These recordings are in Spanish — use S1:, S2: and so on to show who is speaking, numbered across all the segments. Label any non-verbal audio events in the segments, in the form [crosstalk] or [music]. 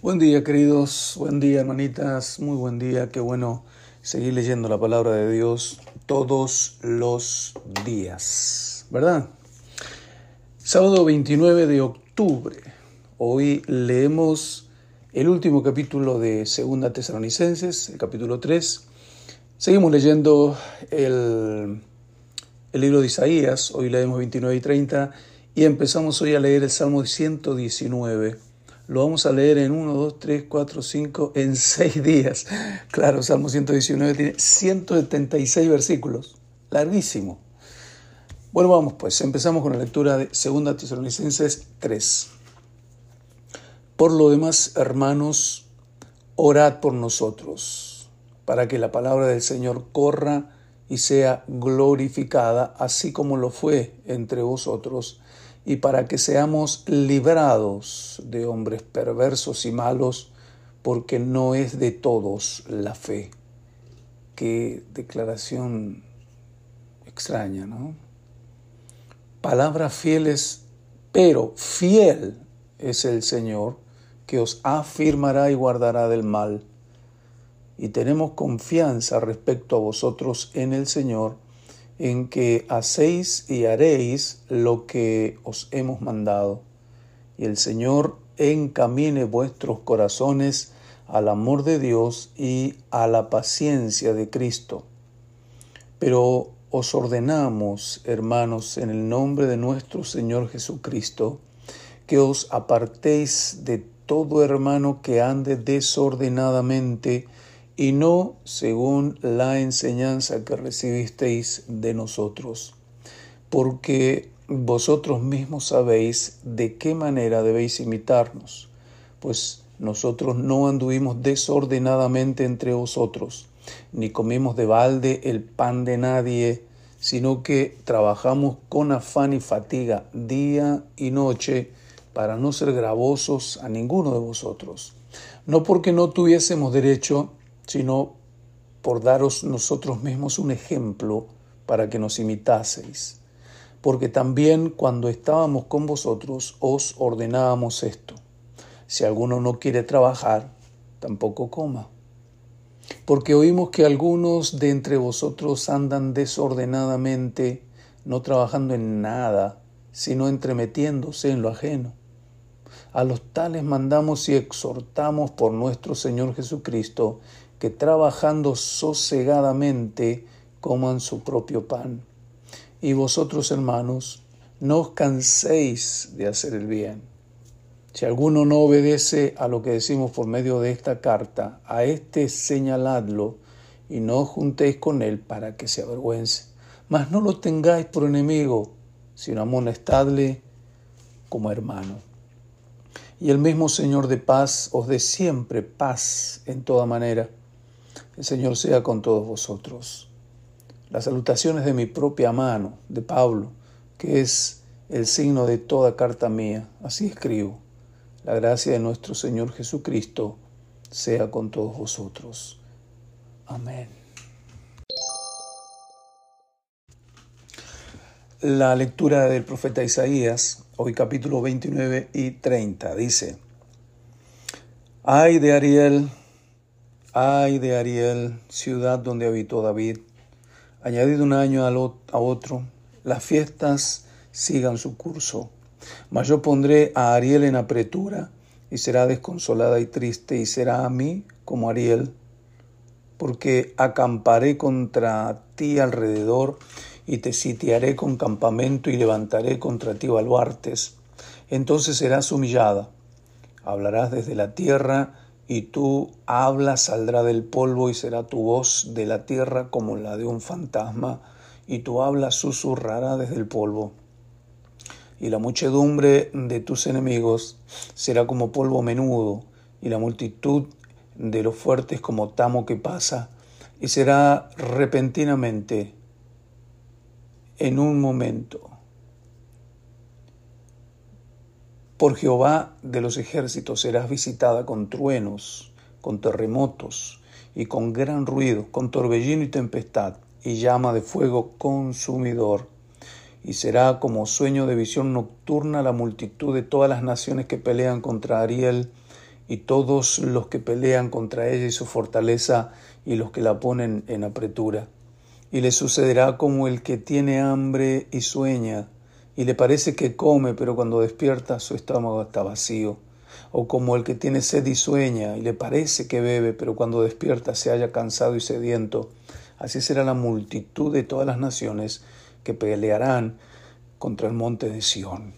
S1: Buen día, queridos. Buen día, hermanitas. Muy buen día. Qué bueno seguir leyendo la palabra de Dios todos los días, ¿verdad? Sábado 29 de octubre. Hoy leemos el último capítulo de Segunda Tesalonicenses, el capítulo 3. Seguimos leyendo el, el libro de Isaías. Hoy leemos 29 y 30 y empezamos hoy a leer el Salmo 119 lo vamos a leer en 1, 2, 3, 4, 5, en 6 días. Claro, Salmo 119 tiene 176 versículos, larguísimo. Bueno, vamos pues, empezamos con la lectura de 2 Tesalonicenses 3. Por lo demás, hermanos, orad por nosotros, para que la palabra del Señor corra y sea glorificada, así como lo fue entre vosotros y para que seamos librados de hombres perversos y malos, porque no es de todos la fe. Qué declaración extraña, ¿no? Palabras fieles, pero fiel es el Señor, que os afirmará y guardará del mal. Y tenemos confianza respecto a vosotros en el Señor, en que hacéis y haréis lo que os hemos mandado. Y el Señor encamine vuestros corazones al amor de Dios y a la paciencia de Cristo. Pero os ordenamos, hermanos, en el nombre de nuestro Señor Jesucristo, que os apartéis de todo hermano que ande desordenadamente, y no según la enseñanza que recibisteis de nosotros, porque vosotros mismos sabéis de qué manera debéis imitarnos, pues nosotros no anduvimos desordenadamente entre vosotros, ni comimos de balde el pan de nadie, sino que trabajamos con afán y fatiga día y noche para no ser gravosos a ninguno de vosotros, no porque no tuviésemos derecho, sino por daros nosotros mismos un ejemplo para que nos imitaseis. Porque también cuando estábamos con vosotros os ordenábamos esto. Si alguno no quiere trabajar, tampoco coma. Porque oímos que algunos de entre vosotros andan desordenadamente, no trabajando en nada, sino entremetiéndose en lo ajeno. A los tales mandamos y exhortamos por nuestro Señor Jesucristo que trabajando sosegadamente coman su propio pan. Y vosotros, hermanos, no os canséis de hacer el bien. Si alguno no obedece a lo que decimos por medio de esta carta, a éste señaladlo y no os juntéis con él para que se avergüence. Mas no lo tengáis por enemigo, sino amonestadle como hermano. Y el mismo Señor de paz os dé siempre paz en toda manera el Señor sea con todos vosotros. Las salutaciones de mi propia mano, de Pablo, que es el signo de toda carta mía. Así escribo. La gracia de nuestro Señor Jesucristo sea con todos vosotros. Amén. La lectura del profeta Isaías, hoy capítulo 29 y 30, dice, Ay de Ariel, Ay de Ariel, ciudad donde habitó David, añadido un año a otro, las fiestas sigan su curso. Mas yo pondré a Ariel en apretura, y será desconsolada y triste, y será a mí como Ariel, porque acamparé contra ti alrededor, y te sitiaré con campamento, y levantaré contra ti baluartes. Entonces serás humillada, hablarás desde la tierra, y tú hablas, saldrá del polvo y será tu voz de la tierra como la de un fantasma, y tu habla susurrará desde el polvo. Y la muchedumbre de tus enemigos será como polvo menudo, y la multitud de los fuertes como tamo que pasa, y será repentinamente, en un momento. Por Jehová de los ejércitos serás visitada con truenos, con terremotos y con gran ruido, con torbellino y tempestad y llama de fuego consumidor. Y será como sueño de visión nocturna la multitud de todas las naciones que pelean contra Ariel y todos los que pelean contra ella y su fortaleza y los que la ponen en apretura. Y le sucederá como el que tiene hambre y sueña, y le parece que come, pero cuando despierta su estómago está vacío. O como el que tiene sed y sueña, y le parece que bebe, pero cuando despierta se halla cansado y sediento. Así será la multitud de todas las naciones que pelearán contra el monte de Sión.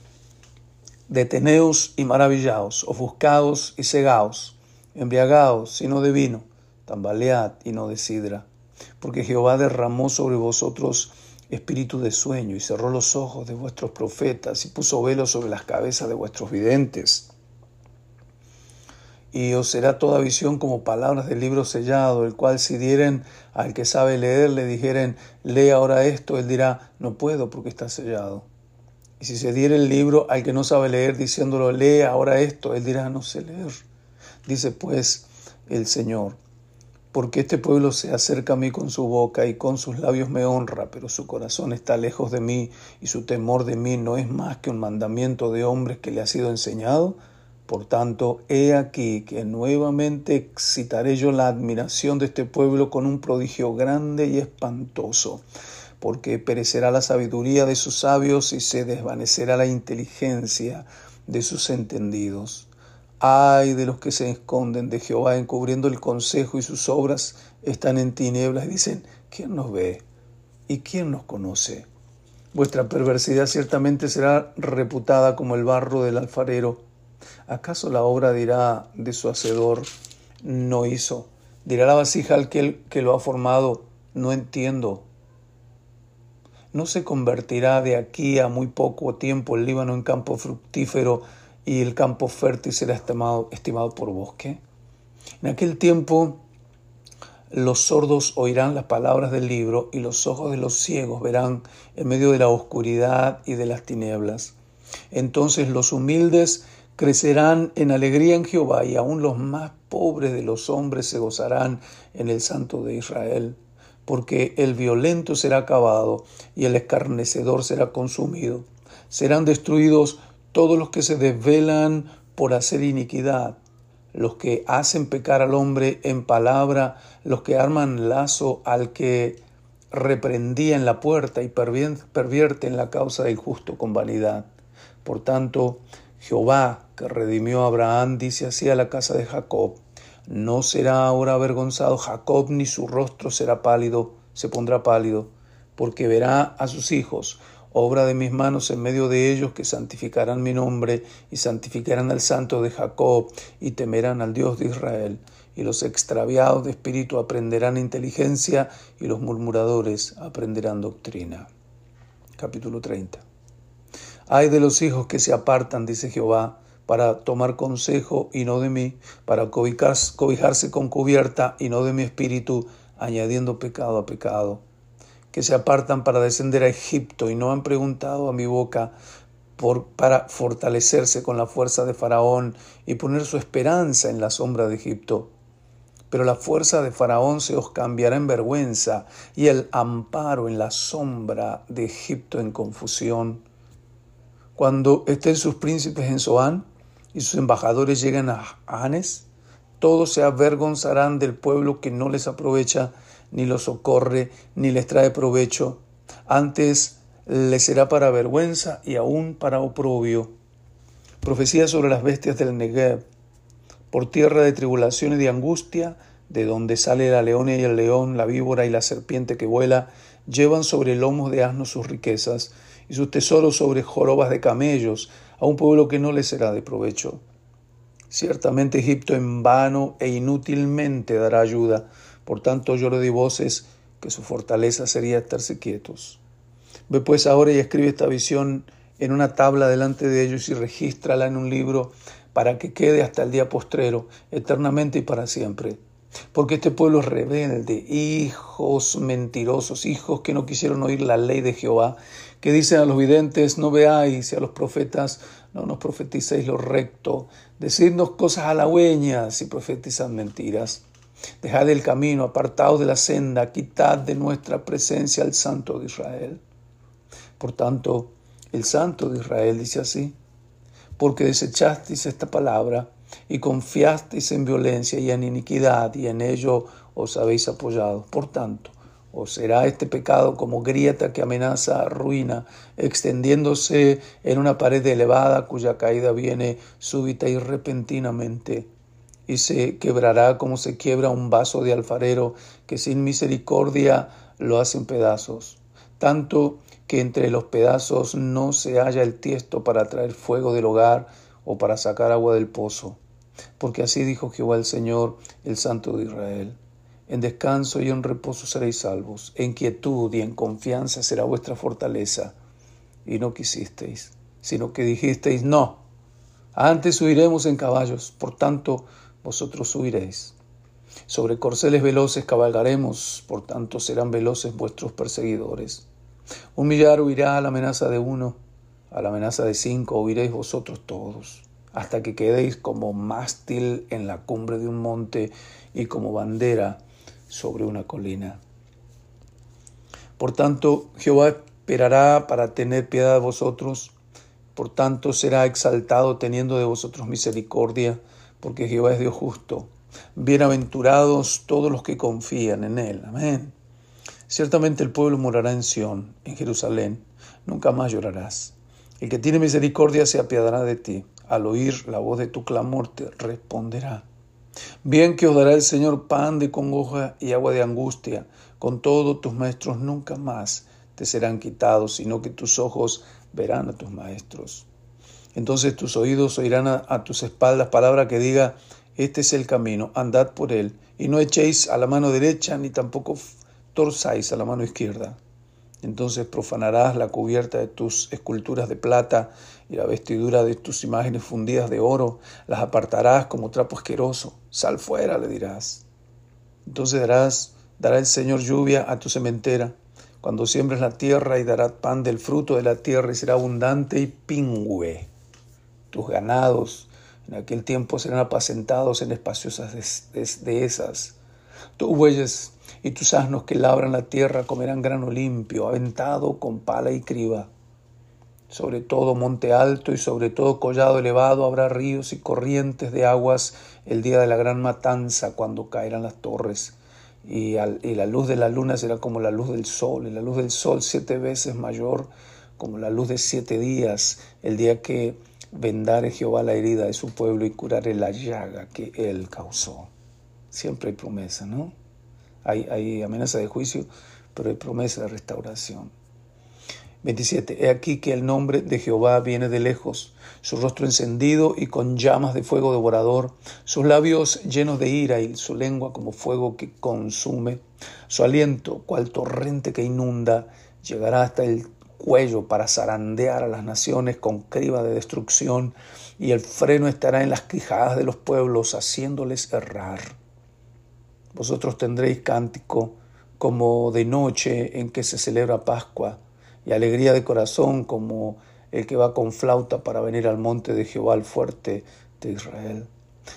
S1: Deteneos y maravillaos, ofuscados y cegaos, embriagaos sino de vino, tambalead y no de sidra, porque Jehová derramó sobre vosotros espíritu de sueño y cerró los ojos de vuestros profetas y puso velo sobre las cabezas de vuestros videntes. Y os será toda visión como palabras del libro sellado, el cual si dieren al que sabe leer, le dijeren, lee ahora esto, él dirá, no puedo porque está sellado. Y si se diera el libro al que no sabe leer diciéndolo, lee ahora esto, él dirá, no sé leer. Dice pues el Señor, porque este pueblo se acerca a mí con su boca y con sus labios me honra, pero su corazón está lejos de mí y su temor de mí no es más que un mandamiento de hombres que le ha sido enseñado. Por tanto, he aquí que nuevamente excitaré yo la admiración de este pueblo con un prodigio grande y espantoso porque perecerá la sabiduría de sus sabios y se desvanecerá la inteligencia de sus entendidos. Ay de los que se esconden de Jehová encubriendo el consejo y sus obras están en tinieblas y dicen, ¿quién nos ve? ¿Y quién nos conoce? Vuestra perversidad ciertamente será reputada como el barro del alfarero. ¿Acaso la obra dirá de su hacedor, no hizo? Dirá la vasija al que, que lo ha formado, no entiendo no se convertirá de aquí a muy poco tiempo el Líbano en campo fructífero y el campo fértil será estimado, estimado por bosque. En aquel tiempo los sordos oirán las palabras del libro y los ojos de los ciegos verán en medio de la oscuridad y de las tinieblas. Entonces los humildes crecerán en alegría en Jehová y aun los más pobres de los hombres se gozarán en el Santo de Israel porque el violento será acabado y el escarnecedor será consumido. Serán destruidos todos los que se desvelan por hacer iniquidad, los que hacen pecar al hombre en palabra, los que arman lazo al que reprendía en la puerta y pervierten la causa del justo con vanidad. Por tanto, Jehová, que redimió a Abraham, dice así a la casa de Jacob, no será ahora avergonzado Jacob, ni su rostro será pálido, se pondrá pálido, porque verá a sus hijos, obra de mis manos en medio de ellos, que santificarán mi nombre y santificarán al santo de Jacob y temerán al Dios de Israel. Y los extraviados de espíritu aprenderán inteligencia y los murmuradores aprenderán doctrina. Capítulo 30. Ay de los hijos que se apartan, dice Jehová, para tomar consejo y no de mí, para cobijarse con cubierta y no de mi espíritu, añadiendo pecado a pecado, que se apartan para descender a Egipto y no han preguntado a mi boca por, para fortalecerse con la fuerza de Faraón y poner su esperanza en la sombra de Egipto. Pero la fuerza de Faraón se os cambiará en vergüenza y el amparo en la sombra de Egipto en confusión. Cuando estén sus príncipes en Zoán, y sus embajadores llegan a Anes, todos se avergonzarán del pueblo que no les aprovecha, ni los socorre, ni les trae provecho. Antes les será para vergüenza y aún para oprobio. Profecía sobre las bestias del Negev. Por tierra de tribulación y de angustia, de donde sale la leona y el león, la víbora y la serpiente que vuela, llevan sobre lomos de asnos sus riquezas, y sus tesoros sobre jorobas de camellos, a un pueblo que no le será de provecho. Ciertamente Egipto en vano e inútilmente dará ayuda, por tanto yo le di voces que su fortaleza sería estarse quietos. Ve pues ahora y escribe esta visión en una tabla delante de ellos y regístrala en un libro para que quede hasta el día postrero, eternamente y para siempre. Porque este pueblo es rebelde, hijos mentirosos, hijos que no quisieron oír la ley de Jehová, que dicen a los videntes, no veáis, y a los profetas, no nos profeticéis lo recto, decidnos cosas halagüeñas y profetizad mentiras. Dejad el camino, apartaos de la senda, quitad de nuestra presencia al Santo de Israel. Por tanto, el Santo de Israel dice así, porque desechasteis esta palabra y confiasteis en violencia y en iniquidad, y en ello os habéis apoyado. Por tanto, os será este pecado como grieta que amenaza ruina, extendiéndose en una pared elevada cuya caída viene súbita y repentinamente, y se quebrará como se quiebra un vaso de alfarero que sin misericordia lo hace en pedazos, tanto que entre los pedazos no se halla el tiesto para traer fuego del hogar o para sacar agua del pozo. Porque así dijo Jehová el Señor, el Santo de Israel. En descanso y en reposo seréis salvos, en quietud y en confianza será vuestra fortaleza. Y no quisisteis, sino que dijisteis, no, antes huiremos en caballos, por tanto vosotros huiréis. Sobre corceles veloces cabalgaremos, por tanto serán veloces vuestros perseguidores. Un millar huirá a la amenaza de uno, a la amenaza de cinco huiréis vosotros todos hasta que quedéis como mástil en la cumbre de un monte y como bandera sobre una colina. Por tanto, Jehová esperará para tener piedad de vosotros, por tanto será exaltado teniendo de vosotros misericordia, porque Jehová es Dios justo. Bienaventurados todos los que confían en Él. Amén. Ciertamente el pueblo morará en Sión, en Jerusalén, nunca más llorarás. El que tiene misericordia se apiadará de ti al oír la voz de tu clamor te responderá. Bien que os dará el Señor pan de congoja y agua de angustia, con todo tus maestros nunca más te serán quitados, sino que tus ojos verán a tus maestros. Entonces tus oídos oirán a, tus espaldas palabra que diga, este es el camino, andad por él, y no echéis a la mano derecha, ni tampoco torzáis a la mano izquierda entonces profanarás la cubierta de tus esculturas de plata y la vestidura de tus imágenes fundidas de oro, las apartarás como trapo asqueroso. Sal fuera, le dirás. Entonces dará el Señor lluvia a tu cementera, cuando siembres la tierra y dará pan del fruto de la tierra y será abundante y pingüe. Tus ganados en aquel tiempo serán apacentados en espaciosas dehesas. Tus bueyes y tus asnos que labran la tierra comerán grano limpio, aventado con pala y criba. Sobre todo monte alto y sobre todo collado elevado habrá ríos y corrientes de aguas el día de la gran matanza cuando caerán las torres. Y, y, la luz de la luna será como la luz del sol, y la luz del sol siete veces mayor como la luz de siete días, el día que vendare Jehová la herida de su pueblo y curare la llaga que él causó. Siempre hay promesa, ¿no? Hay, amenaza de juicio, pero hay promesa de restauración. 27. He aquí que el nombre de Jehová viene de lejos, su rostro encendido y con llamas de fuego devorador, sus labios llenos de ira y su lengua como fuego que consume, su aliento cual torrente que inunda, llegará hasta el cuello para zarandear a las naciones con criba de destrucción, y el freno estará en las quijadas de los pueblos, haciéndoles errar. Vosotros tendréis cántico como de noche en que se celebra Pascua, y alegría de corazón como el que va con flauta para venir al monte de Jehová el fuerte de Israel.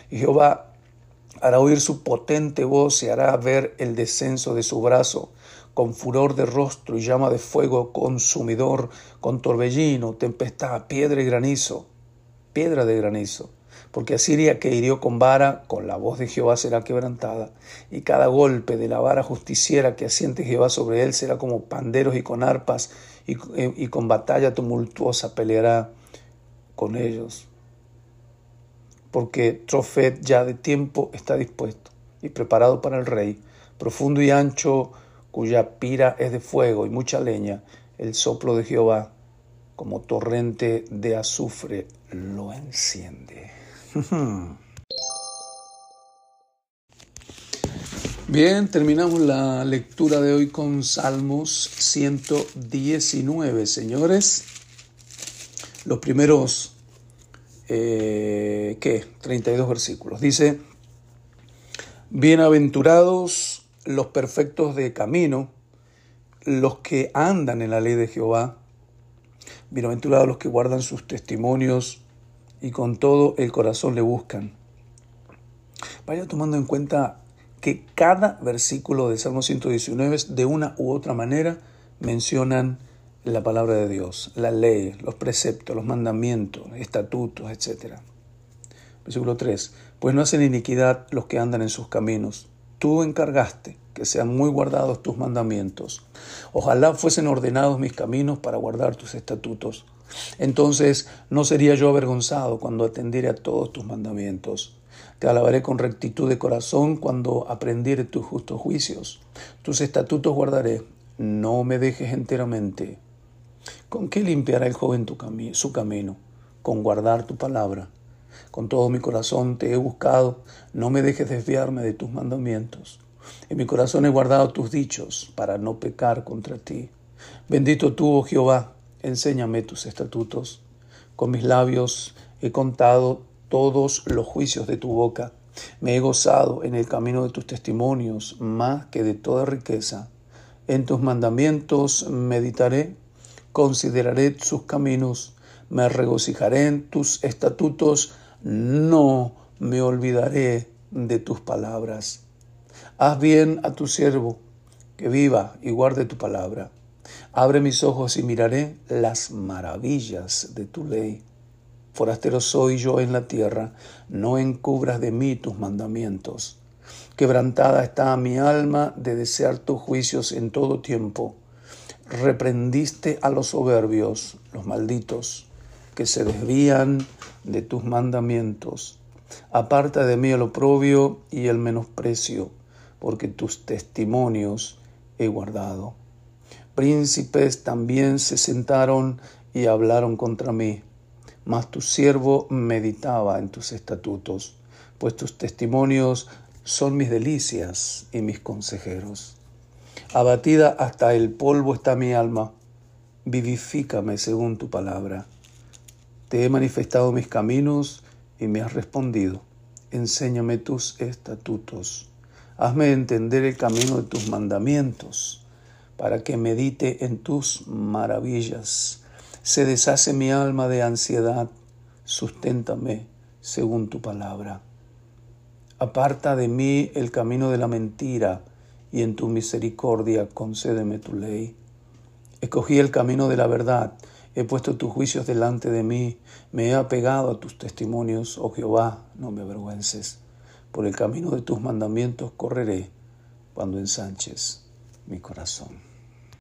S1: Y Jehová hará oír su potente voz y hará ver el descenso de su brazo, con furor de rostro y llama de fuego consumidor, con torbellino, tempestad, piedra y granizo, piedra de granizo porque Asiria que hirió con vara, con la voz de Jehová será quebrantada, y cada golpe de la vara justiciera que asiente Jehová sobre él será como panderos y con arpas, y, con batalla tumultuosa peleará con ellos. Porque Trofet ya de tiempo está dispuesto y preparado para el rey, profundo y ancho, cuya pira es de fuego y mucha leña, el soplo de Jehová, como torrente de azufre, lo enciende. [laughs] Bien, terminamos la lectura de hoy con Salmos 119, señores. Los primeros, eh, ¿qué? 32 versículos. Dice, bienaventurados los perfectos de camino, los que andan en la ley de Jehová, bienaventurados los que guardan sus testimonios, y con todo el corazón le buscan. Vaya tomando en cuenta que cada versículo del Salmo 119 de una u otra manera mencionan la palabra de Dios, la ley, los preceptos, los mandamientos, estatutos, etc. Versículo 3. Pues no hacen iniquidad los que andan en sus caminos. Tú encargaste que sean muy guardados tus mandamientos. Ojalá fuesen ordenados mis caminos para guardar tus estatutos. Entonces no sería yo avergonzado cuando atendiere a todos tus mandamientos. Te alabaré con rectitud de corazón cuando aprendiere tus justos juicios. Tus estatutos guardaré, no me dejes enteramente. ¿Con qué limpiará el joven su camino? Con guardar tu palabra. Con todo mi corazón te he buscado, no me dejes desviarme de tus mandamientos. En mi corazón he guardado tus dichos para no pecar contra ti. Bendito tú, oh Jehová, enséñame tus estatutos. Con mis labios he contado todos los juicios de tu boca. Me he gozado en el camino de tus testimonios más que de toda riqueza. En tus mandamientos meditaré, consideraré sus caminos, me regocijaré en tus estatutos, no me olvidaré de tus palabras. Haz bien a tu siervo, que viva y guarde tu palabra. Abre mis ojos y miraré las maravillas de tu ley. Forastero soy yo en la tierra, no encubras de mí tus mandamientos. Quebrantada está mi alma de desear tus juicios en todo tiempo. Reprendiste a los soberbios, los malditos, que se desvían de tus mandamientos. Aparta de mí el oprobio y el menosprecio, porque tus testimonios he guardado. Príncipes también se sentaron y hablaron contra mí, mas tu siervo meditaba en tus estatutos, pues tus testimonios son mis delicias y mis consejeros. Abatida hasta el polvo está mi alma, vivifícame según tu palabra. Te he manifestado mis caminos y me has respondido. Enséñame tus estatutos. Hazme entender el camino de tus mandamientos para que medite en tus maravillas. Se deshace mi alma de ansiedad, susténtame según tu palabra. Aparta de mí el camino de la mentira, y en tu misericordia concédeme tu ley. Escogí el camino de la verdad, he puesto tus juicios delante de mí, me he apegado a tus testimonios, oh Jehová, no me avergüences. Por el camino de tus mandamientos correré cuando ensanches mi corazón.